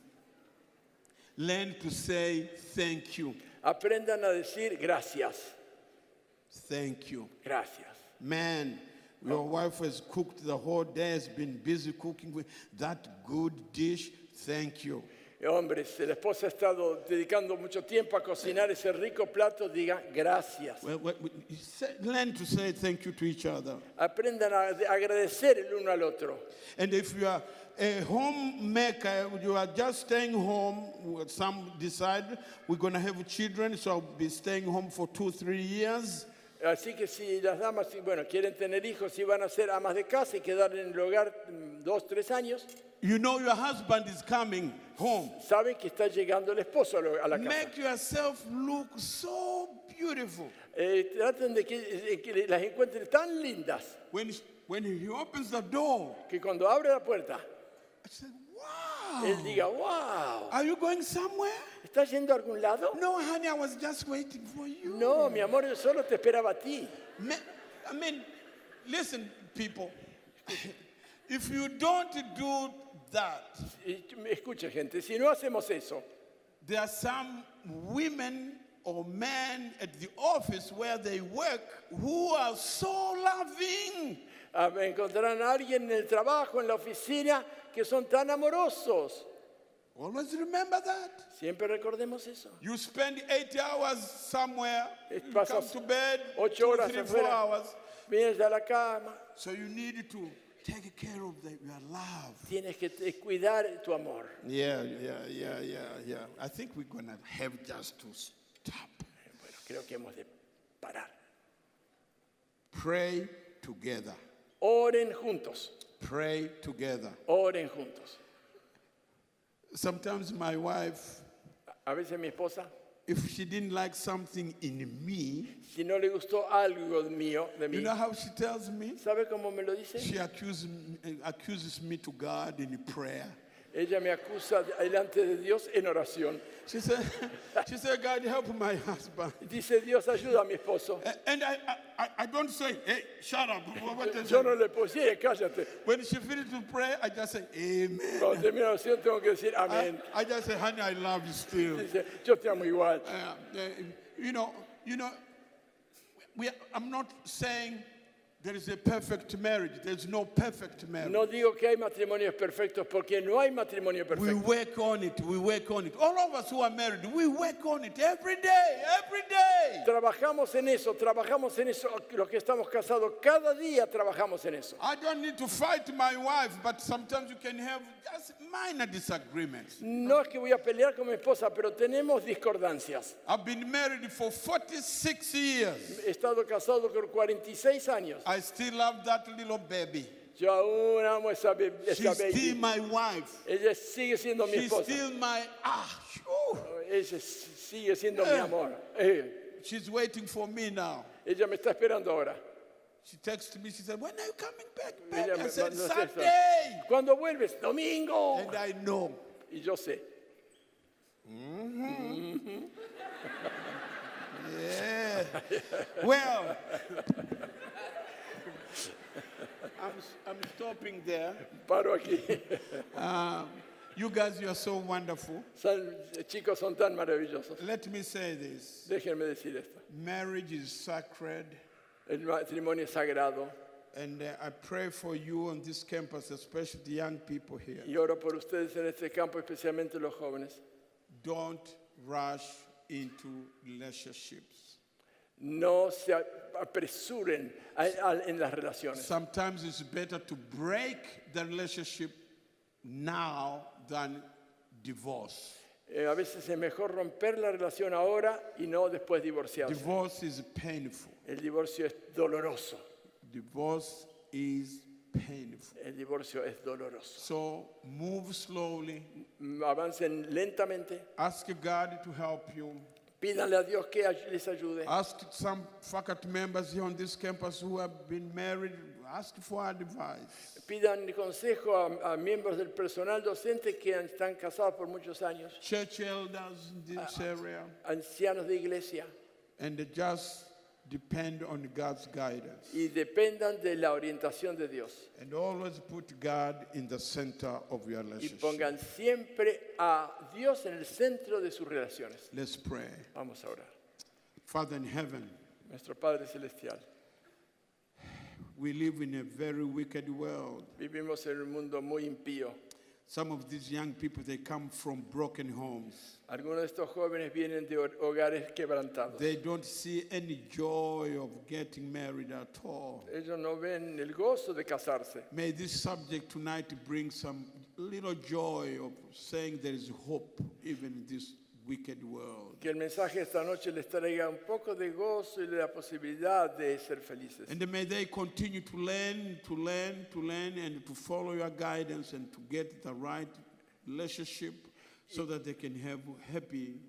learn to say thank you. Aprendan a decir gracias, Thank you. gracias. Man, your wife has cooked the whole day, has been busy cooking with that good dish. Thank you. Eh, Hombres, si la esposa ha estado dedicando mucho tiempo a cocinar ese rico plato, diga gracias. Well, well, say- learn to say thank you to each other. Aprendan a de- agradecer el uno al otro. And if you are a homemaker, you are just staying home, some decide we're going to have children, so I'll be staying home for two, three years. Así que si las damas, si, bueno, quieren tener hijos y van a ser amas de casa y quedar en el hogar mm, dos, tres años, You know your husband is coming home. saben que está llegando el esposo a la casa. Make yourself look so beautiful. Eh, traten de que, de que las encuentren tan lindas When, when he opens the door, que cuando abre la puerta, I said, Wow. él diga, wow, Are you going somewhere? ¿estás yendo a algún lado? No, honey, I was just waiting for you. No, mi amor, yo solo te esperaba a ti. Ma- I mean, listen, people. if you don't do that, Escucha, gente, si no hacemos eso, there are some women or men at the office where they work who are so loving. Ah, Encontrarán a alguien en el trabajo, en la oficina, que son tan amorosos. Always remember that. Siempre recordemos eso. You spend eight hours somewhere, Eh, you pasas come to bed, ocho two, horas three, four hours. Vienes a la cama, So you need to take care of the, your love. tienes que cuidar tu amor. Yeah, yeah, yeah, yeah, yeah. I think we're gonna have just to stop. Bueno, creo que hemos de parar. Pray together. Oren juntos, Pray together. oren juntos. Sometimes my wife, A veces mi esposa, if she didn't like something in me, si no le gustó algo mío, de you mí, know how she tells me? ¿sabe cómo me lo dice? She accuses me, accuses me to God in prayer. Ella me acusa delante de Dios en oración. She said, she said, God help my husband. Dice, Dios ayuda a mi esposo. And I, I, I- I don't say, hey, shut up. Yo no le decir, "Eh, cállate. When she finishes to pray, I just say, Amen. Cuando termino la oración tengo que decir, I, amén. I just say, honey, I love you still. Dice, yo te amo igual. Uh, uh, you know, you know, we, I'm not saying there is a perfect marriage. There's no perfect marriage. No digo que hay matrimonios perfectos porque no hay matrimonio We perfecto. work on it. We work on it. All of us who are married, we work on it every day, every day. Trabajamos en eso, trabajamos en eso. Los que estamos casados, cada día trabajamos en eso. I don't need to fight my wife, but sometimes you can have just minor disagreements. No es que voy a pelear con mi esposa, pero tenemos discordancias. I've been married for 46 years. He estado casado por 46 años. I still love that little baby. Yo aún amo esa, be- esa She's still baby. my wife. Ella sigue siendo mi She's esposa. still my ah. shoo. Ella sigue siendo mi amor. Eh, She's waiting for me now. Ella me está esperando ahora. She texted me. She said, "When are you coming back?" baby?" Ella I me said, mandó texto. "Sunday." ¿Cuándo vuelves? Domingo. And I know. Y yo sé. Yeah. well, I'm, I'm stopping there. Paro aquí. Um, you guys, you are so wonderful. Son- chicos son tan maravillosos. Let me say this Déjenme decir esto. marriage is sacred, El matrimonio es sagrado. and uh, I pray for you on this campus, especially the young people here. Y oro por ustedes en este campo, especialmente los jóvenes. Don't rush into relationships. No se apresuren a- a- en las relaciones. Sometimes it's better to break the relationship now than divorce. Eh, a veces es mejor romper la relación ahora y no después divorciarse. Divorce is painful. El divorcio es doloroso. Divorce is painful. El divorcio es doloroso. So move slowly. Avancen lentamente. Ask God to help you. Pídanle a Dios que les ayude. Ask some faculty members here on this campus who have been married. Ask for advice. Pidan consejo a, a miembros del personal docente que han- están casados por muchos años, Church elders in this area. ancianos de iglesia, And just depend on God's guidance. y dependan de la orientación de Dios. And always put God in the center of your Y relationship. pongan siempre a Dios en el centro de sus relaciones. Let's pray. Vamos a orar. Father in heaven, Nuestro Padre Celestial, we live in a very wicked world. vivimos en un mundo muy impío. Some of these young people, they come from broken homes. Algunos de estos jóvenes vienen de hogares quebrantados. They don't see any joy of getting married at all. Ellos no ven el gozo de casarse. May this subject tonight bring some little joy of saying there is hope even in this wicked world. Que el mensaje esta noche les traiga un poco de gozo y la posibilidad de ser felices. And may they continue to learn, to learn, to learn, and to follow your guidance and to get the right relationship so that they can have happy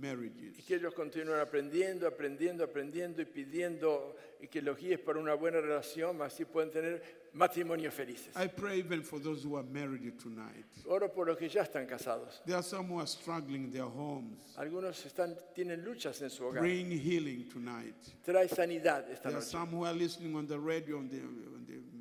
marriages. Y que ellos continúen aprendiendo, aprendiendo, aprendiendo y pidiendo y que los guíes para una buena relación, así pueden tener matrimonios felices. I pray even for those who are married tonight. Oro por los que ya están casados. There are some who are struggling in their homes. Algunos están, tienen luchas en su hogar. Bring healing tonight. Trae sanidad esta There are noche. some who are listening on the radio, on the, on the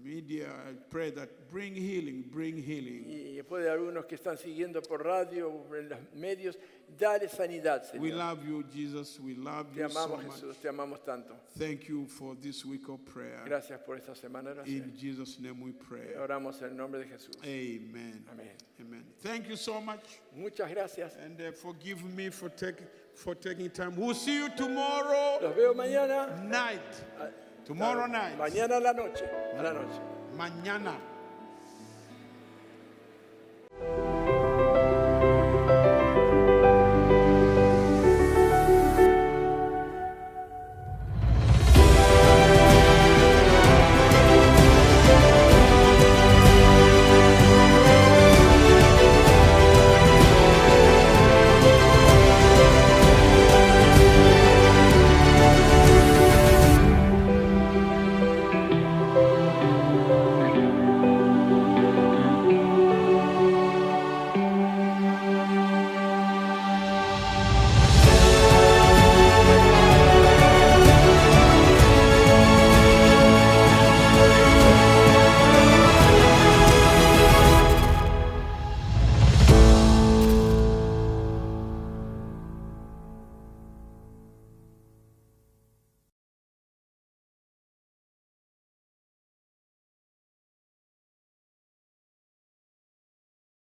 media, I pray that bring healing, bring healing. Y después de algunos que están siguiendo por radio en los medios, dale sanidad, We Señor. love you, Jesus. We love Te you so amamos, much. Jesús, te amamos tanto. Thank you for this week of prayer. Gracias por esta semana de oración. In Jesus' name we pray. Oramos en el nombre de Jesús. Amen. Amén. Amen. Thank you so much. Muchas gracias. And uh, forgive me for, take, for taking time. We'll see you tomorrow Los veo mañana. night. Tomorrow night. Mañana a la noche. A la noche. Mañana.